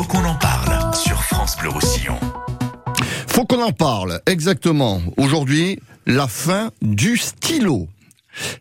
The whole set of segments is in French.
faut qu'on en parle sur France Bleu Roussillon. Faut qu'on en parle, exactement. Aujourd'hui, la fin du stylo.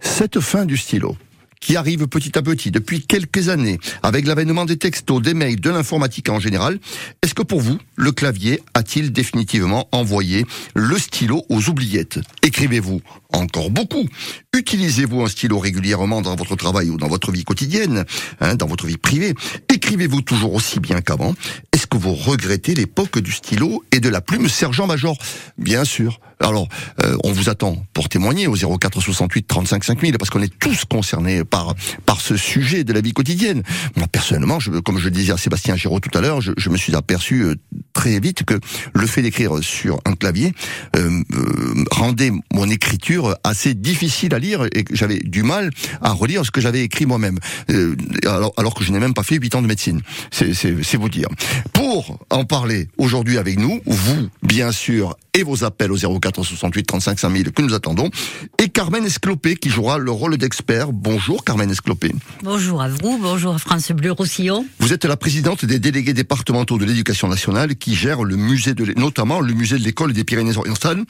Cette fin du stylo qui arrive petit à petit depuis quelques années avec l'avènement des textos, des mails, de l'informatique en général, est-ce que pour vous, le clavier a-t-il définitivement envoyé le stylo aux oubliettes? Écrivez-vous encore beaucoup. Utilisez-vous un stylo régulièrement dans votre travail ou dans votre vie quotidienne, hein, dans votre vie privée? Écrivez-vous toujours aussi bien qu'avant? Est-ce que vous regrettez l'époque du stylo et de la plume sergent-major Bien sûr. Alors, euh, on vous attend pour témoigner au 04 68 35 5000 parce qu'on est tous concernés par par ce sujet de la vie quotidienne. Moi, personnellement, je, comme je disais à Sébastien Giraud tout à l'heure, je, je, me suis aperçu euh, très vite que le fait d'écrire sur un clavier euh, euh, rendait mon écriture assez difficile à lire et que j'avais du mal à relire ce que j'avais écrit moi-même, euh, alors, alors, que je n'ai même pas fait 8 ans de médecine. C'est vous dire. Pour en parler aujourd'hui avec nous, vous, bien sûr, et vos appels au 04 68 35 5000 que nous attendons, et Carmen Esclopé qui jouera le rôle d'expert. Bonjour Carmen Esclopé. Bonjour à vous, bonjour à France Bleu Roussillon. Vous êtes la présidente des délégués départementaux de l'éducation nationale qui gère le musée de notamment le musée de l'école des Pyrénées-Orientales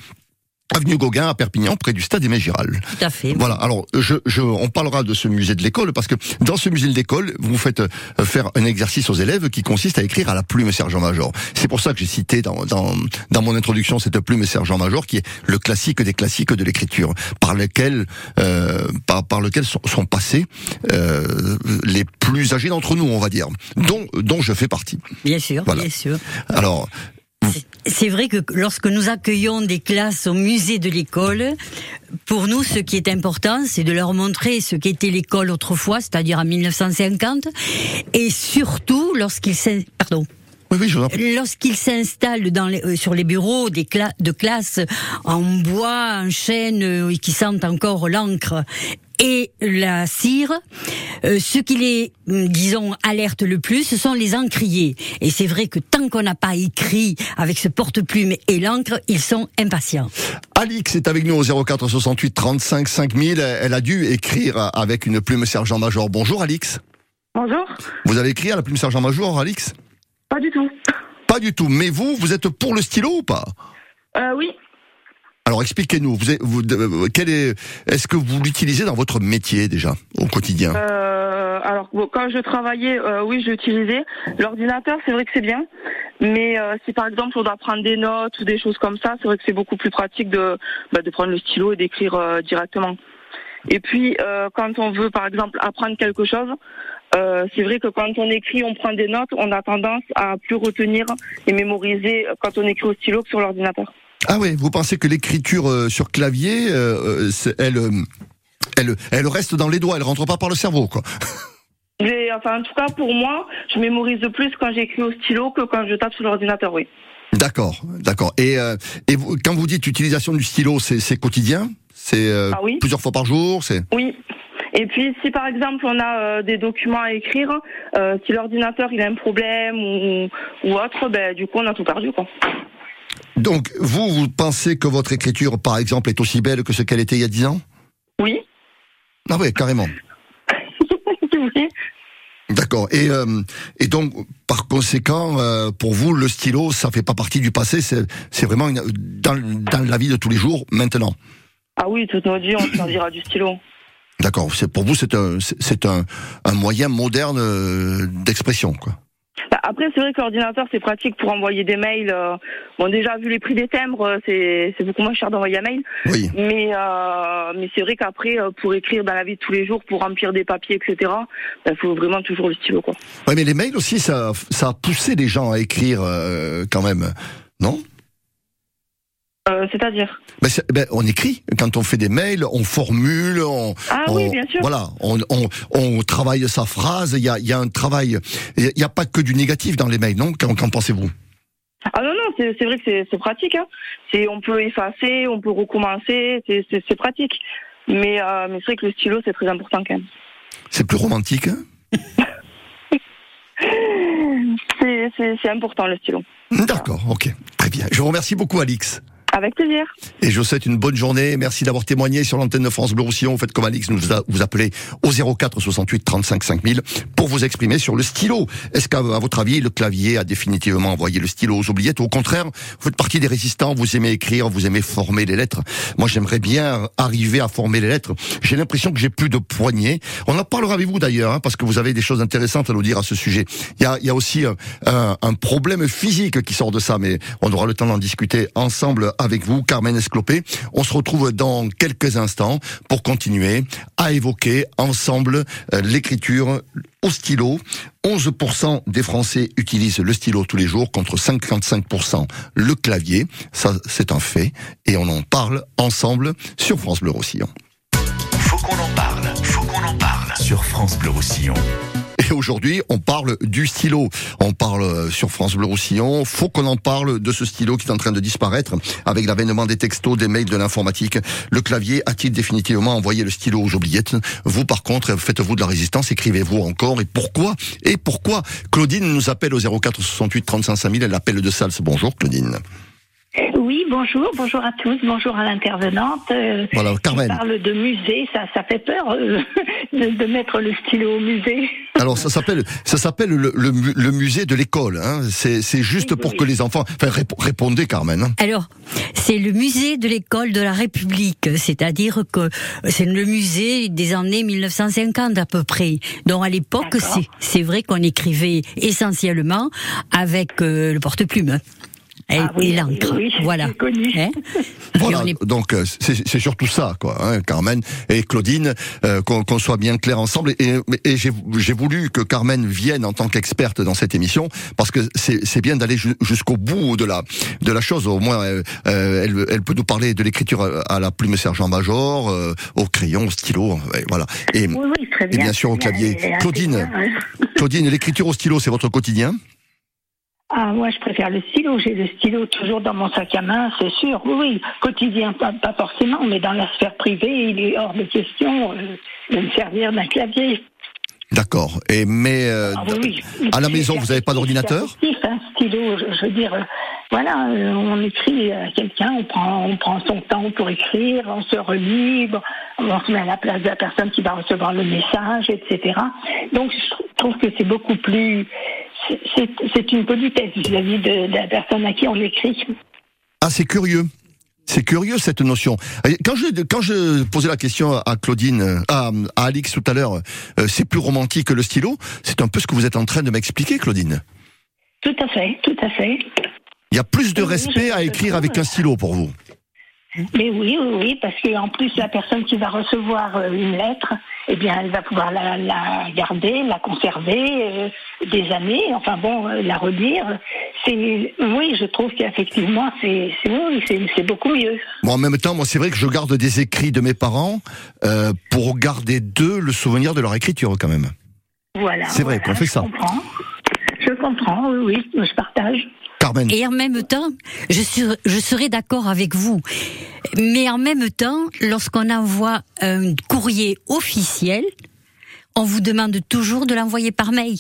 Avenue Gauguin à Perpignan, près du stade Aimé Giral. Tout à fait. Voilà. Alors, je, je, on parlera de ce musée de l'école parce que dans ce musée de l'école, vous faites euh, faire un exercice aux élèves qui consiste à écrire à la plume sergent-major. C'est pour ça que j'ai cité dans, dans, dans mon introduction cette plume sergent-major qui est le classique des classiques de l'écriture, par lequel euh, par, par lequel sont, sont passés euh, les plus âgés d'entre nous, on va dire, dont dont je fais partie. Bien sûr, voilà. bien sûr. Alors, c'est vrai que lorsque nous accueillons des classes au musée de l'école, pour nous, ce qui est important, c'est de leur montrer ce qu'était l'école autrefois, c'est-à-dire en 1950, et surtout lorsqu'ils pardon. Oui, oui, Lorsqu'ils s'installent euh, sur les bureaux des cla de classe en bois, en chêne, euh, qui sentent encore l'encre et la cire, euh, ce qui les, hum, disons, alerte le plus, ce sont les encriers. Et c'est vrai que tant qu'on n'a pas écrit avec ce porte-plume et l'encre, ils sont impatients. Alix est avec nous au 04 68 35 5000. Elle a dû écrire avec une plume sergent-major. Bonjour Alix. Bonjour. Vous avez écrit à la plume sergent-major, Alix? Pas du tout. Pas du tout. Mais vous, vous êtes pour le stylo ou pas? Euh, Oui. Alors expliquez-nous, vous, vous, euh, quel est, est-ce que vous l'utilisez dans votre métier déjà au quotidien? Euh, Alors quand je travaillais, euh, oui, j'utilisais l'ordinateur. C'est vrai que c'est bien, mais euh, si par exemple on doit prendre des notes ou des choses comme ça, c'est vrai que c'est beaucoup plus pratique de, bah, prendre le stylo et d'écrire euh, directement. Et puis euh, quand on veut par exemple apprendre quelque chose, c'est vrai que quand on écrit, on prend des notes, on a tendance à plus retenir et mémoriser quand on écrit au stylo que sur l'ordinateur. Ah oui, vous pensez que l'écriture euh, sur clavier, euh, elle, euh, elle, elle reste dans les doigts, elle rentre pas par le cerveau, quoi. enfin, en tout cas, pour moi, je mémorise plus quand j'écris au stylo que quand je tape sur l'ordinateur, oui. D'accord, d'accord. Et, et vous, quand vous dites utilisation du stylo, c'est quotidien? C'est ah oui. plusieurs fois par jour C'est? Oui. Et puis, si par exemple on a des documents à écrire, si l'ordinateur il a un problème ou, ou autre, ben du coup on a tout perdu quoi. Donc, vous, vous pensez que votre écriture, par exemple, est aussi belle que ce qu'elle était il y a dix ans? Oui. Ah oui, carrément. oui. D'accord. Et, euh, et donc, par conséquent, euh, pour vous, le stylo, ça fait pas partie du passé, c'est vraiment une, dans, dans, la vie de tous les jours, maintenant. Ah oui, toute notre vie, on servira du stylo. D'accord. Pour vous, c'est un, un, un moyen moderne euh, d'expression, quoi. Après, c'est vrai que l'ordinateur, c'est pratique pour envoyer des mails. Euh, bon, déjà, vu les prix des timbres, euh, c'est, beaucoup moins cher d'envoyer un mail. Oui. Mais, euh, mais c'est vrai qu'après, pour écrire dans la vie de tous les jours, pour remplir des papiers, etc., il ben, faut vraiment toujours le stylo, quoi. Oui, mais les mails aussi, ça, ça a poussé les gens à écrire quand même, non? Euh, C'est-à-dire ben, ben, On écrit. Quand on fait des mails, on formule, on, ah, on oui, bien sûr. voilà, on, on, on, travaille sa phrase. Il y a, y a, un travail. Il n'y a pas que du négatif dans les mails, non? Qu'en pensez-vous? Ah non, non, c'est vrai que c'est pratique. Hein. On peut effacer, on peut recommencer, c'est pratique. Mais, euh, mais c'est vrai que le stylo, c'est très important quand même. C'est plus romantique hein? C'est important le stylo. D'accord, ok. Très bien. Je vous remercie beaucoup, Alix. Avec plaisir. Et je vous souhaite une bonne journée. Merci d'avoir témoigné sur l'antenne de France Bleu Roussillon. Vous faites comme Alix, nous vous appelez au 04 68 35 5000 pour vous exprimer sur le stylo. Est-ce qu'à votre avis, le clavier a définitivement envoyé le stylo aux oubliettes ou au contraire, vous faites partie des résistants, vous aimez écrire, vous aimez former les lettres? Moi, j'aimerais bien arriver à former les lettres. J'ai l'impression que j'ai plus de poignets. On en parlera avec vous d'ailleurs, hein, parce que vous avez des choses intéressantes à nous dire à ce sujet. Il y a, y a aussi euh, un, un problème physique qui sort de ça, mais on aura le temps d'en discuter ensemble avec vous, Carmen Esclopé. On se retrouve dans quelques instants pour continuer à évoquer ensemble euh, l'écriture au stylo. 11% des Français utilisent le stylo tous les jours contre 55% le clavier. Ça, c'est un fait. Et on en parle ensemble sur France Bleu Roussillon. Faut qu'on en parle, faut qu'on en parle sur France Bleu Roussillon. Et aujourd'hui, on parle du stylo. On parle euh, sur France Bleu Roussillon. Faut qu'on en parle de ce stylo qui est en train de disparaître avec l'avènement des textos, des mails, de l'informatique. Le clavier a-t-il définitivement envoyé le stylo aux oubliettes? Vous, par contre, faites-vous de la résistance Écrivez-vous encore Et pourquoi? Et pourquoi? Claudine nous appelle au 04 68 35 5000. Elle appelle de Sals. Bonjour, Claudine. Oui, bonjour, bonjour à tous, bonjour à l'intervenante. Euh, Voilà, Carmen. On parle de musée, ça, ça fait peur euh, de, de mettre le stylo au musée. Alors ça s'appelle ça s'appelle le, le le musée de l'école. Hein. C'est c'est juste Oui, pour oui. que les enfants. Enfin rép- répondez Carmen. hein. Alors, c'est le musée de l'école de la République, c'est-à-dire que c'est le musée des années 1950 à peu près. Donc à l'époque, c'est vrai qu'on écrivait essentiellement avec euh, le porte-plume et, Ah oui, et l'encre. oui, oui, voilà. Hein Voilà, Et est- donc euh, c'est c'est surtout ça, quoi, hein, Carmen et Claudine, euh, qu'on qu'on soit bien clair ensemble. Et, et j'ai j'ai voulu que Carmen vienne en tant qu'experte dans cette émission parce que c'est c'est bien d'aller ju- jusqu'au bout de la de la chose. Au moins, euh, euh, elle, elle peut nous parler de l'écriture à la plume sergent-major, euh, au crayon, au stylo, et voilà. Et Oui, oui, très Et bien. bien sûr, au bien. clavier. Et Claudine. hein. Claudine, l'écriture au stylo, c'est votre quotidien? Ah, moi, je préfère le stylo. J'ai le stylo toujours dans mon sac à main, c'est sûr. Oui, oui, quotidien, pas, forcément, mais dans la sphère privée, il est hors de question euh, de me servir d'un clavier. D'accord. Et mais euh, Ah, oui, oui. à la maison, vous n'avez pas d'ordinateur un stylo, je, je veux dire, euh, voilà, euh, on écrit à quelqu'un, on prend, on prend son temps pour écrire, on se relie, bon, on se met à la place de la personne qui va recevoir le message, etc. Donc, je trou- trouve que c'est beaucoup plus, c'est- une politesse vis-à-vis de, de la personne à qui on l'écrit. Ah, c'est curieux. C'est curieux cette notion. Quand je quand je posais la question à Claudine, euh, à, à Alix tout à l'heure, euh, c'est plus romantique que le stylo. C'est un peu ce que vous êtes en train de m'expliquer, Claudine. Tout à fait, tout à fait. Il y a plus de respect à écrire avec un stylo pour vous. Mais oui, oui, oui, parce que en plus la personne qui va recevoir euh, une lettre, eh bien, elle va pouvoir la, la garder, la conserver euh, des années. Enfin bon, euh, la relire. C'est oui, je trouve qu'effectivement, c'est c'est oui, c'est c'est beaucoup mieux. Bon, en même temps, moi, c'est vrai que je garde des écrits de mes parents euh, pour garder d'eux le souvenir de leur écriture, quand même. Voilà. C'est vrai voilà, qu'on fait je ça. Comprends. Je comprends. Oui, oui, je partage. Carmen. Et en même temps, je, suis, je serais d'accord avec vous. Mais en même temps, lorsqu'on envoie un courrier officiel, on vous demande toujours de l'envoyer par mail.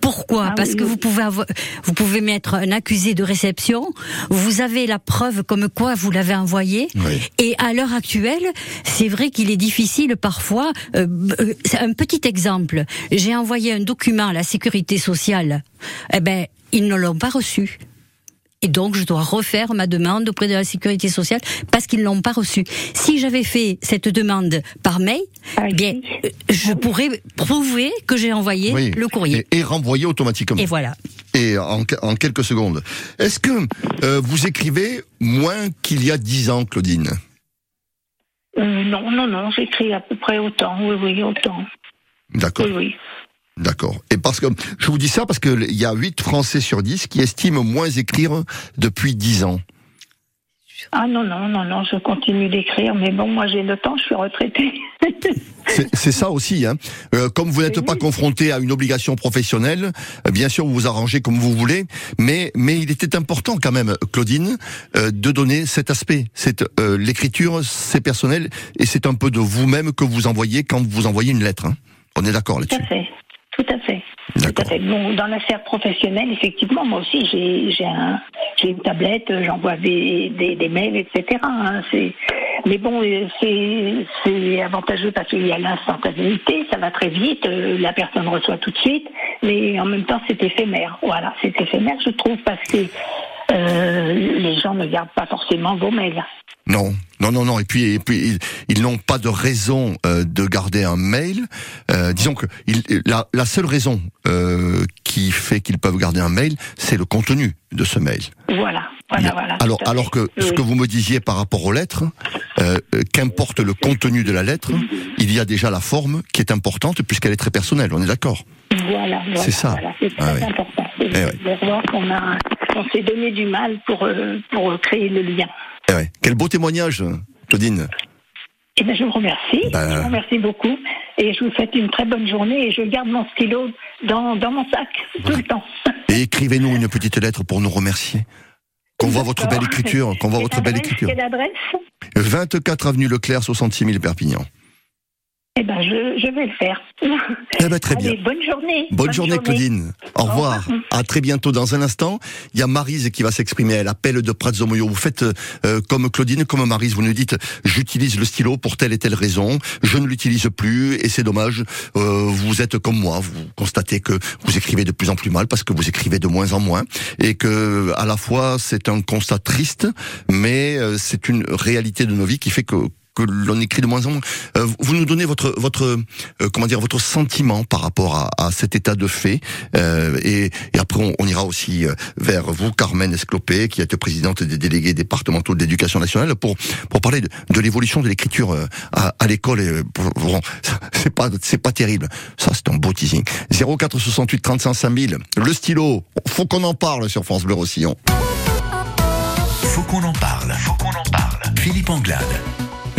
Pourquoi Ah Parce oui, que oui. vous pouvez avoir- vous pouvez mettre un accusé de réception, vous avez la preuve comme quoi vous l'avez envoyé, Oui. et à l'heure actuelle, c'est vrai qu'il est difficile parfois. euh, euh, un petit exemple. J'ai envoyé un document à la sécurité sociale. Eh ben, ils ne l'ont pas reçu. Et donc, je dois refaire ma demande auprès de la sécurité sociale parce qu'ils ne l'ont pas reçu. Si j'avais fait cette demande par mail, Ah, bien, euh, je pourrais prouver que j'ai envoyé Oui. le courrier. Et, et renvoyer automatiquement. Et voilà. et en, en quelques secondes. Est-ce que euh, vous écrivez moins qu'il y a dix ans, Claudine? Euh, non, non, non, j'écris à peu près autant. Oui, oui, autant. D'accord, Oui, oui. D'accord. Et parce que je vous dis ça parce que il y a 8 Français sur 10 qui estiment moins écrire depuis 10 ans. Ah non, non, non, non, je continue d'écrire, mais bon, moi j'ai le temps, je suis retraitée. C'est ça aussi. Hein. Euh, comme vous n'êtes Oui. pas confronté à une obligation professionnelle, euh, bien sûr vous vous arrangez comme vous voulez, mais mais il était important quand même, Claudine, euh, de donner cet aspect. C'est euh, l'écriture, c'est personnel et c'est un peu de vous-même que vous envoyez quand vous envoyez une lettre. hein. On est d'accord Tout là-dessus. à fait, tout à fait. Tout à fait. Bon, dans la sphère professionnelle, effectivement, moi aussi, j'ai j'ai un j'ai une tablette, j'envoie des, des, des mails, etc. hein. C'est mais bon, euh, c'est avantageux parce qu'il y a l'instantanéité, ça va très vite, euh, la personne reçoit tout de suite, mais en même temps, c'est éphémère. Voilà, c'est éphémère, je trouve, parce que euh, les gens ne gardent pas forcément vos mails. Non, non, non, non. Et puis, ils, n'ont pas de raison de garder un mail. Disons que la seule raison euh, qui fait qu'ils peuvent garder un mail, c'est le contenu de ce mail. Voilà, voilà, voilà. Alors, alors que ce Oui. que vous me disiez par rapport aux lettres, euh, euh, qu'importe le contenu de la lettre, il y a déjà la forme qui est importante puisqu'elle est très personnelle. On est d'accord? Voilà, voilà, C'est ça. voilà, c'est très Ah oui. important. Eh qu'on a, on s'est donné du mal pour euh, pour créer le lien. Eh ouais. Quel beau témoignage, Claudine. Eh bien, je vous remercie. Ben- Je vous remercie beaucoup. Et je vous souhaite une très bonne journée. Et je garde mon stylo dans, dans mon sac tout le temps. Et écrivez-nous une petite lettre pour nous remercier. Qu'on voit votre belle écriture, qu'on voit votre belle écriture. Quelle adresse? 24 avenue Leclerc, 66 000 Perpignan. Eh ben, je, je vais le faire. Eh ben, très bien. Bonne journée. Bonne, journée, Claudine. Au revoir. revoir. À très bientôt. Dans un instant, il y a Marise qui va s'exprimer. Elle appelle de Pratzomoyo. Vous faites euh, comme Claudine, comme Marise. Vous nous dites, j'utilise le stylo pour telle et telle raison. Je ne l'utilise plus et c'est dommage. Euh, vous êtes comme moi. Vous constatez que vous écrivez de plus en plus mal parce que vous écrivez de moins en moins et que à la fois c'est un constat triste, mais euh, c'est une réalité de nos vies qui fait que que l'on écrit de moins en moins. Euh, vous nous donnez votre votre euh, comment dire votre sentiment par rapport à, à cet état de fait euh, et, et après on, on ira aussi euh, vers vous Carmen Esclopé qui êtes présidente des délégués départementaux de l'éducation nationale pour pour parler de, de l'évolution de l'écriture euh, à, à l'école et euh, bon, c'est pas c'est pas terrible ça c'est un beau teasing 04 68 35 5000 le stylo faut qu'on en parle sur France Bleu Roussillon Faut qu'on en parle. Faut qu'on en parle. Philippe Anglade.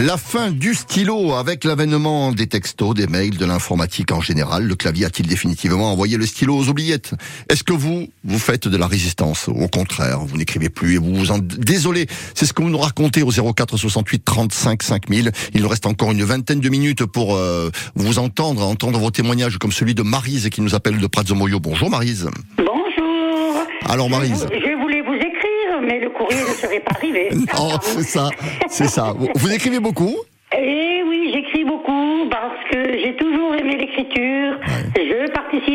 La fin du stylo avec l'avènement des textos, des mails, de l'informatique en général. Le clavier a-t-il définitivement envoyé le stylo aux oubliettes? Est-ce que vous, vous faites de la résistance? Au contraire, vous n'écrivez plus et vous vous en... Désolé, c'est ce que vous nous racontez au 04 68 35 5000. Il nous reste encore une vingtaine de minutes pour euh, vous entendre, entendre vos témoignages comme celui de Marise qui nous appelle de Pratzomoyo. Bonjour Marise. Bonjour. Alors Marise. Je, je mais le courrier ne serait pas arrivé. Oh, c'est ça, c'est ça. Vous- écrivez beaucoup?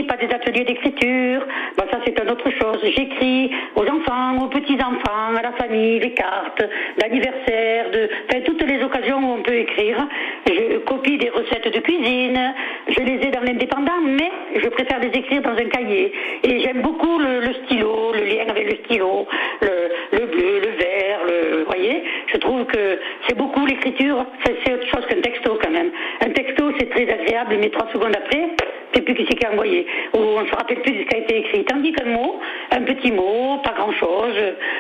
Participe à des ateliers d'écriture. Ça, c'est une autre chose. J'écris aux enfants, aux petits-enfants, à la famille, les cartes, d'anniversaire, de, toutes les occasions où on peut écrire. Je copie des recettes de cuisine. Je les ai dans l'indépendant, mais je préfère les écrire dans un cahier. Et j'aime beaucoup le, stylo, le lien avec le stylo, le, le bleu, le vert, le, vous voyez. Je trouve que c'est beaucoup l'écriture. C'est autre chose qu'un texto quand même. Un texto, c'est très agréable, mais trois secondes après, c'est plus qui c'est qui a envoyé. Ou on ne se rappelle plus de ce qui a été écrit. Tandis qu'un mot, un petit mot, pas grand chose,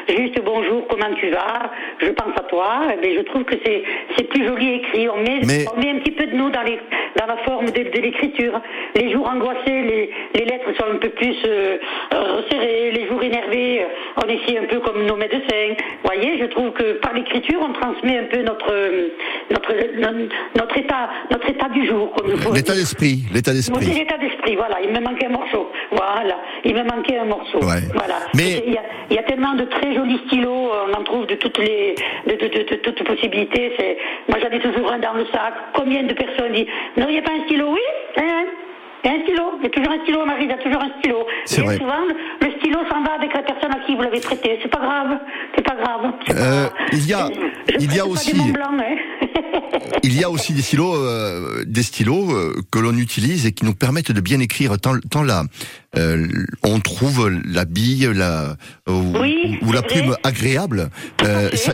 juste bonjour, comment tu vas, je pense à toi, eh bien, je trouve que c'est c'est plus joli écrit. On met, Mais- on met un petit peu de nous dans, les, dans la forme de, de l'écriture. Les jours angoissés, les, les lettres sont un peu plus euh, euh, resserrées. Les jours énervés, euh, on écrit un peu comme nos médecins. Vous voyez, je trouve que par l'écriture, on transmet un peu notre, euh, notre, notre, notre état, notre état du jour. L'état d'esprit, l'état d'esprit. L'état d'esprit, voilà. Il me manquait un morceau. Voilà. Il me manquait un morceau. Ouais. Voilà. Mais- Il y, a, il y a tellement de très jolis stylos, on en trouve de toutes les, de, de, de, de toutes possibilités. C'est, moi, j'en ai toujours un dans le sac. Combien de personnes disent, non, il n'y a pas un stylo? Oui, hein, il y a un stylo. Il y a toujours un stylo, Marie, il y a toujours un stylo. C'est vrai. souvent, le stylo s'en va avec la personne à qui vous l'avez prêté. C'est pas grave. C'est pas grave. Euh, il y a- Je il y a aussi- Blanc, hein. Il y a aussi des stylos, euh, des stylos euh, que l'on utilise et qui nous permettent de bien écrire. Tant, tant euh, on trouve la bille, la ou, Oui, ou la plume agréable.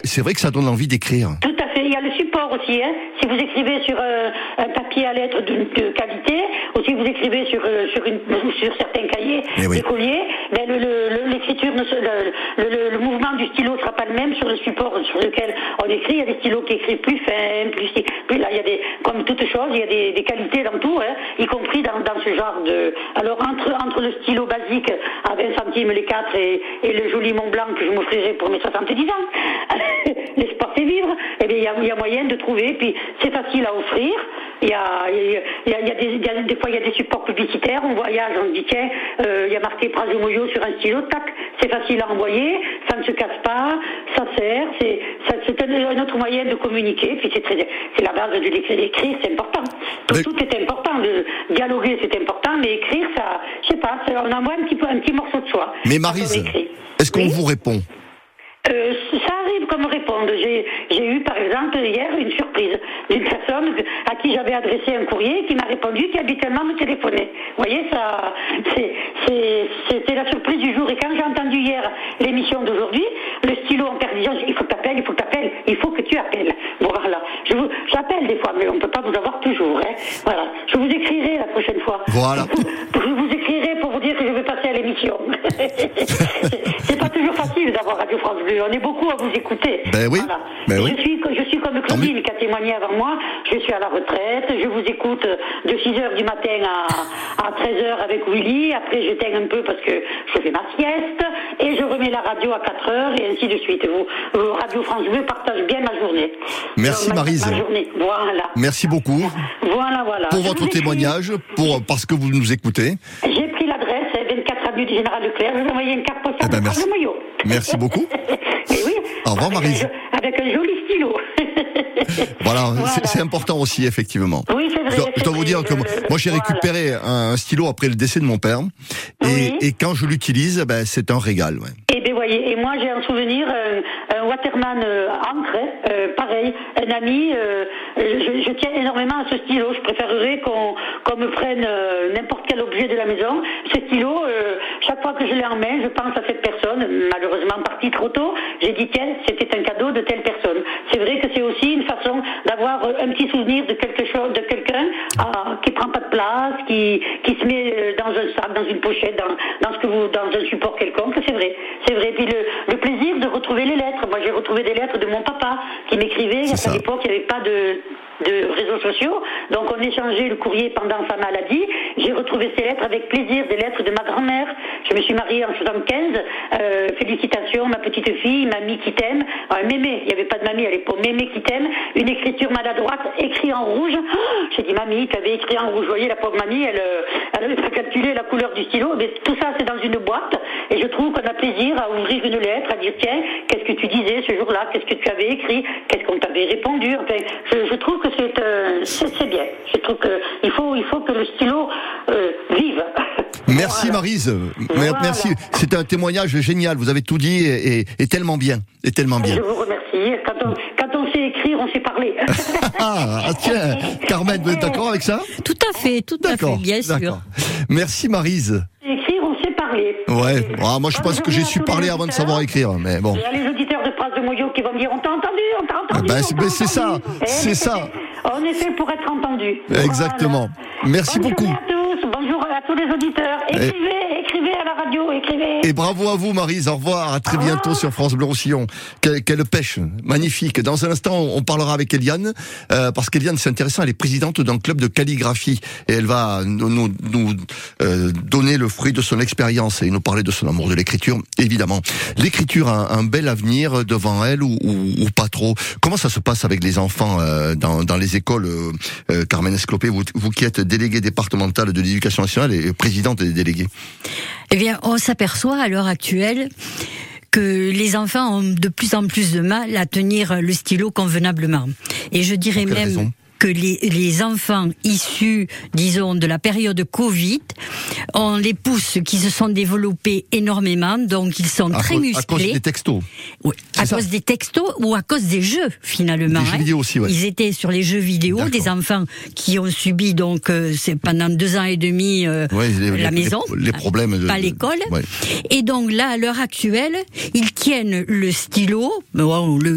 C'est vrai que ça donne envie d'écrire. Tout à fait. Il y a le support aussi. Hein. Si vous écrivez sur un papier à lettres de, de qualité, ou si vous écrivez sur, euh, sur, une, sur certains cahiers, Eh oui. des colliers, ben le- le- le- l'écriture, le, le- le mouvement du stylo ne sera pas le même sur le support sur lequel on écrit. Il y a des stylos qui écrivent plus fin, plus, plus là, il y a des, comme toute chose, il y a des, des qualités dans tout, hein, y compris dans, dans ce genre de. Alors entre, entre le stylo basique à 20 centimes les 4 et, et le joli Mont Blanc que je m'offrirai pour mes 70 ans, l'espoir fait vivre, eh bien il y a, il y a moyen de trouver, puis c'est facile à offrir. Il y a, il y a, il y a des, il y a- des fois, il y a des supports publicitaires. On voyage, on dit tiens, euh, il y a marqué Prazomoyo sur un stylo, tac, c'est facile à envoyer, ça ne se casse pas, ça sert, c'est, ça- c'est un, autre moyen de communiquer. Puis c'est très, c'est la base de l'écrire, l'écrire, c'est important. Tout, est important. De dialoguer, c'est important, mais écrire, ça, je sais pas, ça- on envoie un petit peu, un petit morceau de soi. Mais Marise, est-ce qu'on Oui vous répond? Comme répondre. J'ai eu par exemple hier une surprise d'une personne à qui j'avais adressé un courrier qui m'a répondu qui habituellement me téléphonait. Vous voyez, ça, c'était la surprise du jour. Et quand j'ai entendu hier l'émission d'aujourd'hui, le stylo en perdition, il faut que tu appelles, il faut que tu appelles, il faut que tu appelles. Voilà. Je vous- J'appelle des fois, mais on ne peut pas vous avoir toujours. Hein. Voilà. Je vous écrirai la prochaine fois. Voilà. Je vous vous l'émission. c'est pas toujours facile d'avoir Radio France Bleu. On est beaucoup à vous écouter. Ben oui. Ben oui. Je suis, je suis comme Claudine qui a témoigné avant moi. Je suis à la retraite. Je vous écoute de 6 heures du matin à, à 13 heures avec Willy. Après, j'éteins un peu parce que je fais ma sieste. Et je remets la radio à 4 heures et ainsi de suite. Vous, vous, Radio France Bleu partage bien ma journée. Merci, ma, Maryse. Ma journée. Voilà. Merci beaucoup Voilà, voilà. pour Je votre témoignage, pour parce que vous nous écoutez. J'ai pris l'adresse, euh, 24 avenue du Général Leclerc. Je vous envoyer une carte postale Eh ben, merci. Beaucoup. Oui. Au revoir, jo- Avec un joli stylo. Voilà, c'est- c'est important aussi, effectivement. Oui, c'est vrai, Je dois, je vous dire que moi, moi, j'ai voilà. récupéré un, un stylo après le décès de mon père. Et, Oui. et quand je l'utilise, ben, c'est un régal. ouais. Et bien, voyez, et moi j'ai un souvenir, un Waterman euh, Ancre, euh, pareil, un ami, euh, je, tiens énormément à ce stylo, je préférerais qu'on me prenne n'importe quel objet de la maison. Ce stylo, chaque fois que je l'ai en main, je pense à cette personne, malheureusement partie trop tôt, j'ai dit, tiens, c'était un cadeau de telle personne. C'est vrai que c'est aussi façon d'avoir euh, un petit souvenir de quelque chose, de quelqu'un ah, qui prend pas de place, qui, qui se met euh, dans un sac, dans une pochette, dans, dans ce que vous, dans un support quelconque, c'est vrai. C'est vrai. Puis le, le plaisir de retrouver les lettres. Moi, j'ai retrouvé des lettres de mon papa qui m'écrivait. À l'époque, il n'y avait pas de, de réseaux sociaux. Donc, on échangeait le courrier pendant sa maladie. J'ai retrouvé ces lettres avec plaisir, des lettres de ma grand-mère. Je me suis mariée en 75. Euh, félicitations, ma petite fille, mamie qui t'aime. Euh, mémé, il n'y avait pas de mamie à l'époque. Mémé qui t'aime. Une écriture maladroite, écrit en rouge. Oh, J'ai dit, mamie, tu avais écrit en rouge. Vous voyez, la pauvre mamie, elle, euh, elle pas calculé la couleur du stylo. Mais tout ça, c'est dans une boîte. Et je trouve qu'on a plaisir à ouvrir une lettre, à dire, tiens, qu'est-ce que tu disais ce jour-là? Qu'est-ce que tu avais écrit? Qu'est-ce qu'on t'avait répondu? Je trouve que c'est euh, bien. Je trouve que il faut, il faut que le stylo euh, vive. Merci Voilà. Marise. Voilà. Merci. C'est un témoignage génial. Vous avez tout dit et, et- et tellement bien. Et tellement bien. Je vous remercie. Quand on, quand on sait écrire, on sait parler. Ah, ah, tiens, Carmen, vous êtes d'accord avec ça? Tout à fait, tout à fait, D'accord. bien sûr. Merci Marise. écrire, on sait parler. Ouais. Ah, moi, je pense que j'ai su parler avant de savoir écrire, mais bon. Y Moyo qui vont me dire on t'a entendu, on t'a entendu. ben, on c'est- ben, c'est ça. Eh, c'est ça. On est fait pour être entendu. Exactement. Merci Bonne beaucoup. journée à tous. Bonjour à tous les auditeurs. Écrivez, écrivez Et bravo à vous, Marise. Au revoir. À très bientôt sur France Bleu Roussillon. Quelle, quelle pêche. Magnifique. Dans un instant, on parlera avec Eliane, euh, parce qu'Eliane, c'est intéressant, elle est présidente d'un club de calligraphie. Et elle va nous, nous, nous, euh, donner le fruit de son expérience et nous parler de son amour de l'écriture, évidemment. L'écriture a un bel avenir devant elle ou, ou, ou pas trop? Comment ça se passe avec les enfants euh, dans, dans les écoles euh, euh, Carmen Esclopé, vous, vous qui êtes déléguée départementale de l'éducation nationale et présidente des délégués. Eh bien, on s'aperçoit à l'heure actuelle que les enfants ont de plus en plus de mal à tenir le stylo convenablement. Et je dirais même raison? Que les, les enfants issus, disons, de la période Covid, ont les pouces qui se sont développés énormément, donc ils sont À très cause, à cause musclés. des textos. Oui, à ça. cause des textos ou à cause des jeux finalement. Des jeux hein. vidéo aussi, ouais. Ils étaient sur les jeux vidéo, des enfants qui ont subi donc euh, c'est pendant deux ans et demi euh, Ouais, les- la maison, les- les problèmes de- pas l'école. ouais. Et donc là, à l'heure actuelle, ils tiennent le stylo, le,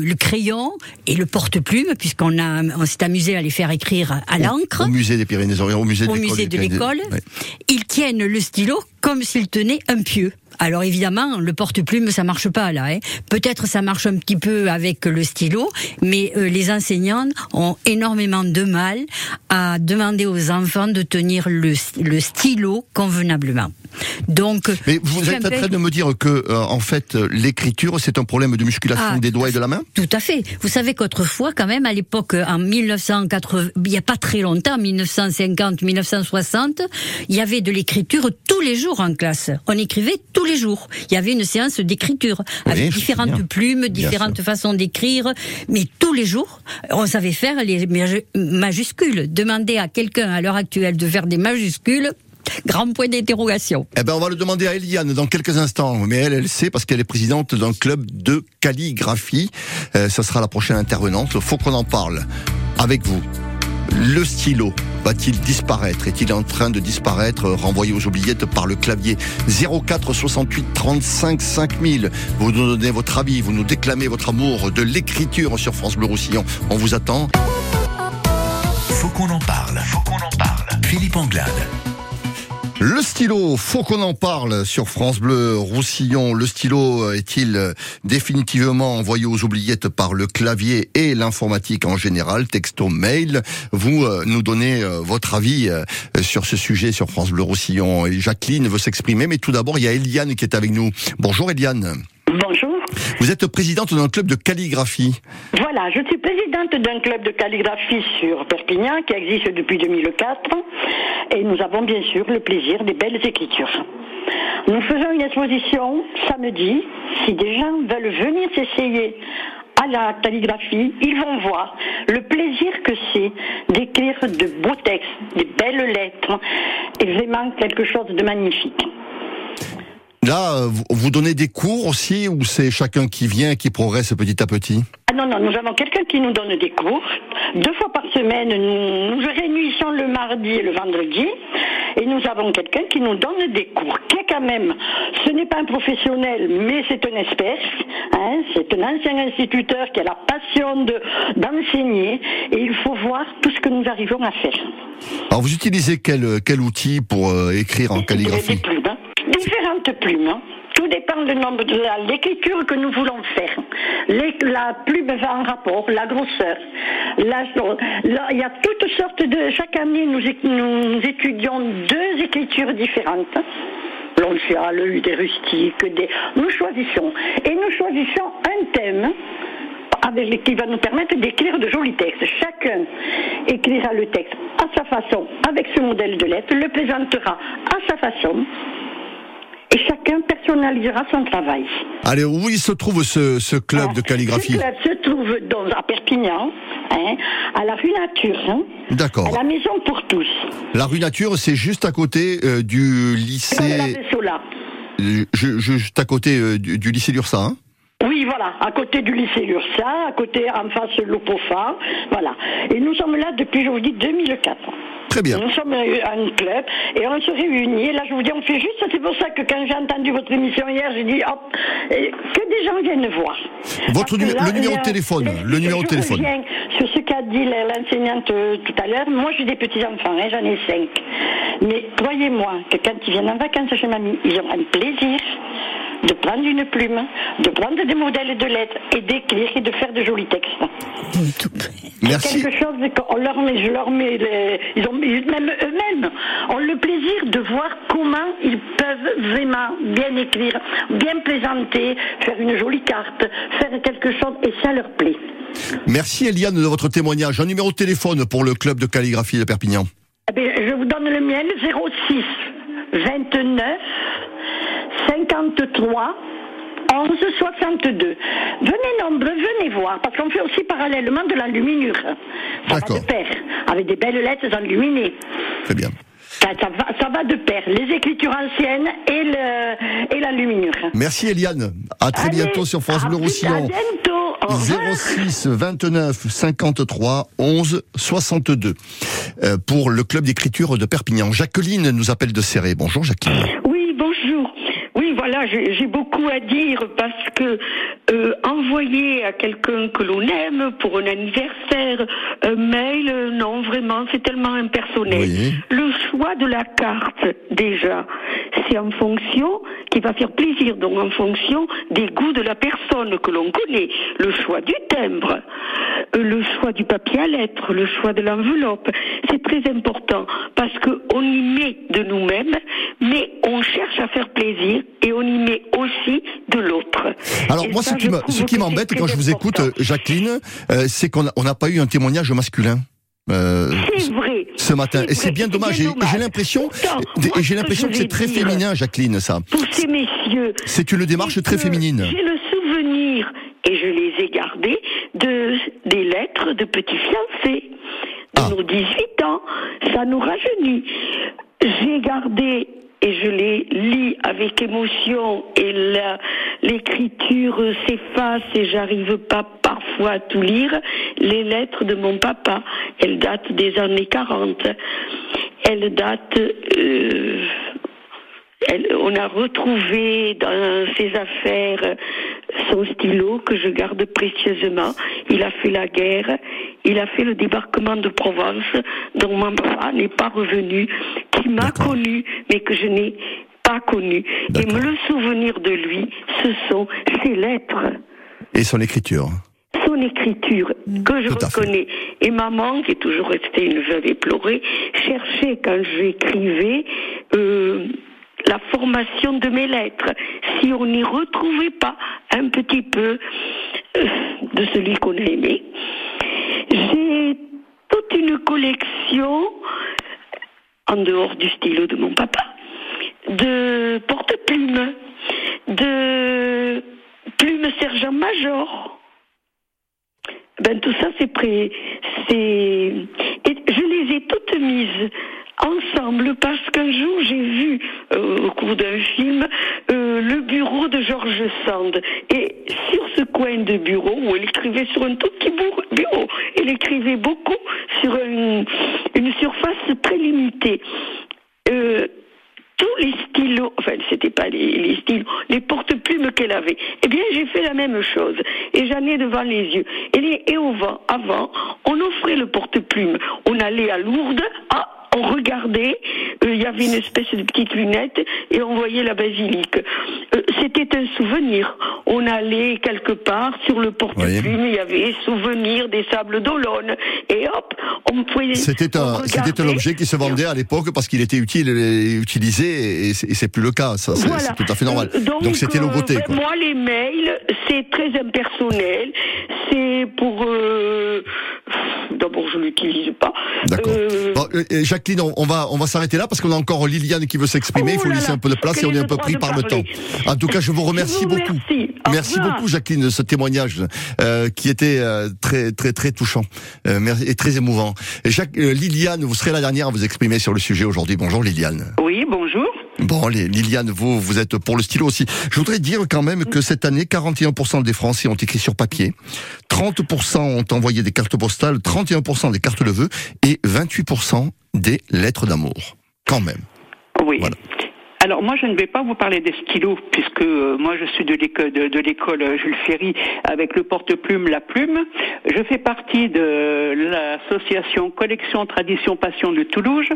le crayon et le porte-plume, puisqu'on a, on s'est amusé à les faire écrire à l'encre Au musée des Pyrénées-Orientales, au musée de au l'école. musée de l'école, Ouais. ils tiennent le stylo comme s'ils tenaient un pieu. Alors évidemment, le porte-plume, ça marche pas là. Hein. Peut-être ça marche un petit peu avec le stylo, mais euh, les enseignants ont énormément de mal à demander aux enfants de tenir le, le stylo convenablement. Donc, mais vous êtes en train de me dire que, euh, en fait, l'écriture, c'est un problème de musculation ah, des doigts et de la main? Tout à fait. Vous savez qu'autrefois, quand même, à l'époque, en 1980, il n'y a pas très longtemps, 1950, 1960, il y avait de l'écriture tous les jours en classe. On écrivait tous les jours. Il y avait une séance d'écriture avec différentes plumes, différentes façons d'écrire, mais tous les jours, on savait faire les majuscules. Demander à quelqu'un à l'heure actuelle de faire des majuscules, Grand point d'interrogation. Eh ben, on va le demander à Eliane dans quelques instants. Mais elle, elle sait parce qu'elle est présidente d'un club de calligraphie. Euh, ça sera la prochaine intervenante. Faut qu'on en parle avec vous. Le stylo va-t-il disparaître? Est-il en train de disparaître, renvoyé aux oubliettes par le clavier? 04 68 35 5000 Vous nous donnez votre avis, vous nous déclamez votre amour de l'écriture sur France Bleu Roussillon. On vous attend. Faut qu'on en parle. Faut qu'on en parle. Philippe Anglade. Le stylo, faut qu'on en parle sur France Bleu Roussillon. Le stylo est-il définitivement envoyé aux oubliettes par le clavier et l'informatique en général, texto, mail Vous euh, nous donnez euh, votre avis euh, sur ce sujet sur France Bleu Roussillon. Et Jacqueline veut s'exprimer, mais tout d'abord, il y a Eliane qui est avec nous. Bonjour Eliane. Bonjour. Vous êtes présidente d'un club de calligraphie. Voilà, je suis présidente d'un club de calligraphie sur Perpignan qui existe depuis 2004 et nous avons bien sûr le plaisir des belles écritures. Nous faisons une exposition samedi. Si des gens veulent venir s'essayer à la calligraphie, ils vont voir le plaisir que c'est d'écrire de beaux textes, des belles lettres, et vraiment quelque chose de magnifique. Là, vous donnez des cours aussi ou c'est chacun qui vient et qui progresse petit à petit? Ah non, non, nous avons quelqu'un qui nous donne des cours. Deux fois par semaine, nous nous réunissons le mardi et le vendredi et nous avons quelqu'un qui nous donne des cours, qui est quand même, ce n'est pas un professionnel, mais c'est un expert, hein, c'est un ancien instituteur qui a la passion d'enseigner et il faut voir tout ce que nous arrivons à faire. Alors vous utilisez quel, quel outil pour euh, écrire en calligraphie? plumes. Hein. Tout dépend du nombre de l'écriture que nous voulons faire. la plume va en rapport, la grosseur. il y a toutes sortes de. Chaque année, nous, étudions deux écritures différentes l'onciale, des rustiques, des... nous choisissons. Et nous choisissons un thème avec, qui va nous permettre d'écrire de jolis textes. Chacun écrira le texte à sa façon, avec ce modèle de lettre, le présentera à sa façon, et chacun personnalisera son travail. Allez, où il se trouve ce, club de calligraphie Ce club se trouve dans, à Perpignan, hein, à la rue Nature. Hein, D'accord. À la maison pour tous. La rue Nature, c'est juste à côté euh, du lycée. Euh, juste à côté euh, du, lycée d'Ursa. Hein oui, voilà, à côté du lycée Ursa, à côté en face de l'Opofa, voilà. Et nous sommes là depuis, je vous dis, 2004. Très bien. Nous sommes un club et on se réunit. Et là, je vous dis, on fait juste. C'est pour ça que quand j'ai entendu votre émission hier, j'ai dit, hop, que des gens viennent voir. Votre le numéro de téléphone. Le numéro de téléphone. sur ce qu'a dit l'enseignante euh, tout à l'heure. Moi, j'ai des petits-enfants, hein, j'en ai cinq. Mais croyez-moi que quand ils viennent en vacances chez mamie, ils ont un plaisir de prendre une plume, de prendre des modèles de lettres et d'écrire et de faire de jolis textes. Merci. quelque chose qu'on leur met, je leur mets, ils ont même eux-mêmes ont le plaisir de voir comment ils peuvent vraiment bien écrire, bien présenter, faire une jolie carte, faire quelque chose et ça leur plaît. Merci Eliane de votre témoignage. Un numéro de téléphone pour le club de calligraphie de Perpignan. Eh je vous donne le mien, 06 29 53 11 62. Venez nombreux, venez voir, parce qu'on fait aussi parallèlement de l'enluminure. Ça va de pair, avec des belles lettres enluminées. Très bien. Ça, va, ça, va, de pair, les écritures anciennes et, le, et l'enluminure. Merci Eliane. À très bientôt sur France Bleu Roussillon. À bientôt. 06 29 53 11 62 pour le club d'écriture de Perpignan. Jacqueline nous appelle de Serré. Bonjour Jacqueline. Oui, j'ai beaucoup à dire parce que euh, envoyer à quelqu'un que l'on aime pour un anniversaire un mail, non, vraiment, c'est tellement impersonnel. Oui. Le choix de la carte, déjà, c'est en fonction qui va faire plaisir, donc en fonction des goûts de la personne que l'on connaît. Le choix du timbre, euh, le choix du papier à lettres, le choix de l'enveloppe, c'est très important parce qu'on y met de nous-mêmes, mais on cherche à faire plaisir et on y met aussi de l'autre. Alors Et moi, ça, ce qui m'embête quand je vous écoute, euh, Jacqueline, euh, c'est qu'on n'a pas eu un témoignage masculin. euh, C'est vrai. ce matin. Et c'est bien dommage. Et J'ai l'impression, j'ai l'impression que c'est très féminin, Jacqueline, ça. Pour ces messieurs. C'est une démarche très féminine. J'ai le souvenir, et je les ai gardées, de, des lettres de petits fiancés. De Ah. nos 18 ans. Ça nous rajeunit. J'ai gardé et je les lis avec émotion et l'écriture s'efface et j'arrive pas parfois à tout lire. Les lettres de mon papa, elles datent des années 40. Elles datent euh, on a retrouvé dans ses affaires son stylo que je garde précieusement. Il a fait la guerre, il a fait le débarquement de Provence, dont mon papa n'est pas revenu, qui m'a connu, mais que je n'ai pas connu. Et le souvenir de lui, ce sont ses lettres Et son écriture. son écriture que je Tout reconnais. Et maman, qui est toujours restée une veuve éplorée, cherchait quand j'écrivais euh, la formation de mes lettres. Si on n'y retrouvait pas un petit peu euh, de celui qu'on a aimé. J'ai toute une collection, en dehors du stylo de mon papa, de porte-plumes, de plumes sergent-major. Ben tout ça c'est prêt. C'est et je les ai toutes mises ensemble parce qu'un jour j'ai vu euh, au cours d'un film euh, le bureau de George Sand et sur ce coin de bureau où elle écrivait sur un tout petit bureau, elle écrivait beaucoup sur une, une surface très limitée. Euh, tous les stylos, enfin c'était pas les, stylos, les porte-plumes qu'elle avait. Eh bien j'ai fait la même chose et j'en ai devant les yeux. Et, et au vent, avant, on offrait le porte-plume. On allait à Lourdes, ah, on regardait, euh, il y avait une espèce de petite lunette et on voyait la basilique. Euh, c'était un souvenir. On allait quelque part sur le porte-plume, il y avait souvenir des sables d'Olonne et hop, on pouvait. C'était un, c'était un objet qui se vendait à l'époque parce qu'il était utile et utilisé et c'est, plus le cas. Ça, c'est, Voilà. tout à fait normal. Euh, Donc, c'était euh, logoté. ben. Moi, les mails, c'est très impersonnel. C'est pour. euh, D'abord, je l'utilise pas. D'accord. Euh, Bon, euh, euh, Jacqueline, on, on va on va s'arrêter là parce qu'on a encore Liliane qui veut s'exprimer. Il Oh faut là laisser là, un peu de place et on est un peu pris par le temps. En tout cas, je vous remercie Je vous beaucoup. Merci beaucoup, Jacqueline, de ce témoignage euh, qui était euh, très très très touchant euh, et très émouvant. Et Jacques, euh, Liliane, vous serez la dernière à vous exprimer sur le sujet aujourd'hui. Bonjour, Liliane. Oui, bonjour. Bon, les- Liliane, vous, vous êtes pour le stylo aussi. Je voudrais dire quand même que cette année, 41% des Français ont écrit sur papier, 30% ont envoyé des cartes postales, 31% des cartes de vœux et 28% des lettres d'amour. Quand même. Oui. Voilà. Alors moi je ne vais pas vous parler des stylos puisque euh, moi je suis de l'école de, de l'école euh, Jules Ferry avec le porte-plume La Plume. Je fais partie de l'association Collection Tradition Passion de Toulouse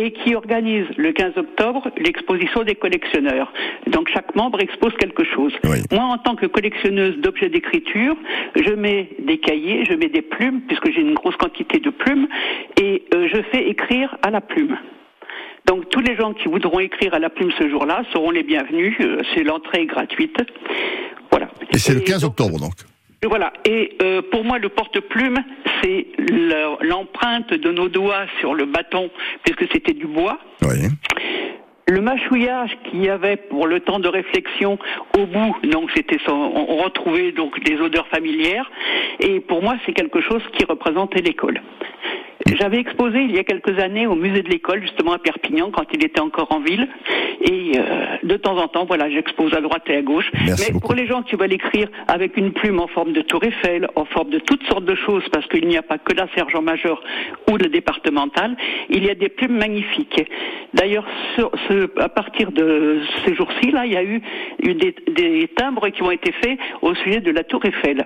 et qui organise le 15 octobre l'exposition des collectionneurs. Donc chaque membre expose quelque chose. Oui. Moi en tant que collectionneuse d'objets d'écriture, je mets des cahiers, je mets des plumes puisque j'ai une grosse quantité de plumes et euh, je fais écrire à la plume. Donc tous les gens qui voudront écrire à la plume ce jour-là seront les bienvenus. Euh, C'est l'entrée gratuite. Voilà. Et c'est le 15 donc, octobre, donc. Voilà. Et euh, pour moi, le porte-plume, c'est le- l'empreinte de nos doigts sur le bâton, puisque c'était du bois. Oui. Le mâchouillage qu'il y avait pour le temps de réflexion au bout, donc c'était on retrouvait donc des odeurs familières. Et pour moi, c'est quelque chose qui représentait l'école. J'avais exposé il y a quelques années au musée de l'école, justement à Perpignan, quand il était encore en ville. Et euh, de temps en temps, voilà, j'expose à droite et à gauche. Merci Mais beaucoup. pour les gens qui veulent écrire avec une plume en forme de tour Eiffel, en forme de toutes sortes de choses, parce qu'il n'y a pas que la sergent major ou le départemental, il y a des plumes magnifiques. D'ailleurs, à partir de ces jours-ci, là, il y a eu, eu des, des timbres qui ont été faits au sujet de la tour Eiffel.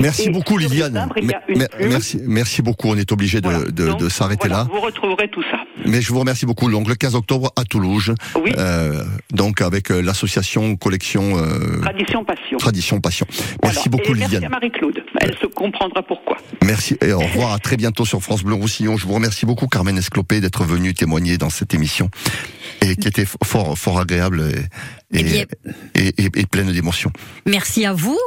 Merci Et beaucoup Liliane. timbres, il y a une Me- plume. merci, merci beaucoup. On est obligé de, Voilà. De- s'arrêter voilà, là. Vous retrouverez tout ça. Mais je vous remercie beaucoup. Donc le 15 octobre à Toulouse, Oui. euh, donc avec euh, l'association collection euh, Tradition Passion. Tradition Passion. Merci beaucoup Et Merci à Liliane. Marie-Claude. Elle se comprendra pourquoi. Merci et au revoir. À très bientôt sur France Bleu Roussillon. Je vous remercie beaucoup Carmen Esclopé d'être venue témoigner dans cette émission et qui était fort fort agréable et, Eh bien- et, et- et pleine d'émotions. Merci à vous.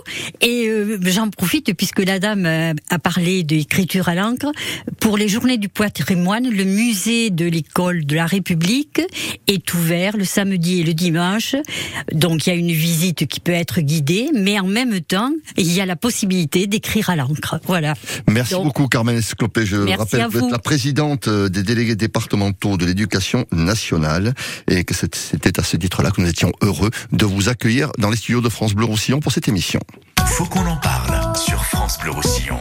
Et euh, j'en profite, puisque la dame euh, a parlé d'écriture à l'encre, pour les journées du patrimoine, le musée de l'école de la République est ouvert le samedi et le dimanche. Donc il y a une visite qui peut être guidée, mais en même temps, il y a la possibilité d'écrire à l'encre. Voilà. Merci Donc, beaucoup Carmen Esclopé. Je rappelle que vous êtes la présidente euh, des délégués départementaux de l'éducation nationale et que c'était à ce titre-là que nous étions de vous accueillir dans les studios de France Bleu Roussillon pour cette émission. Faut qu'on en parle sur France Bleu Roussillon.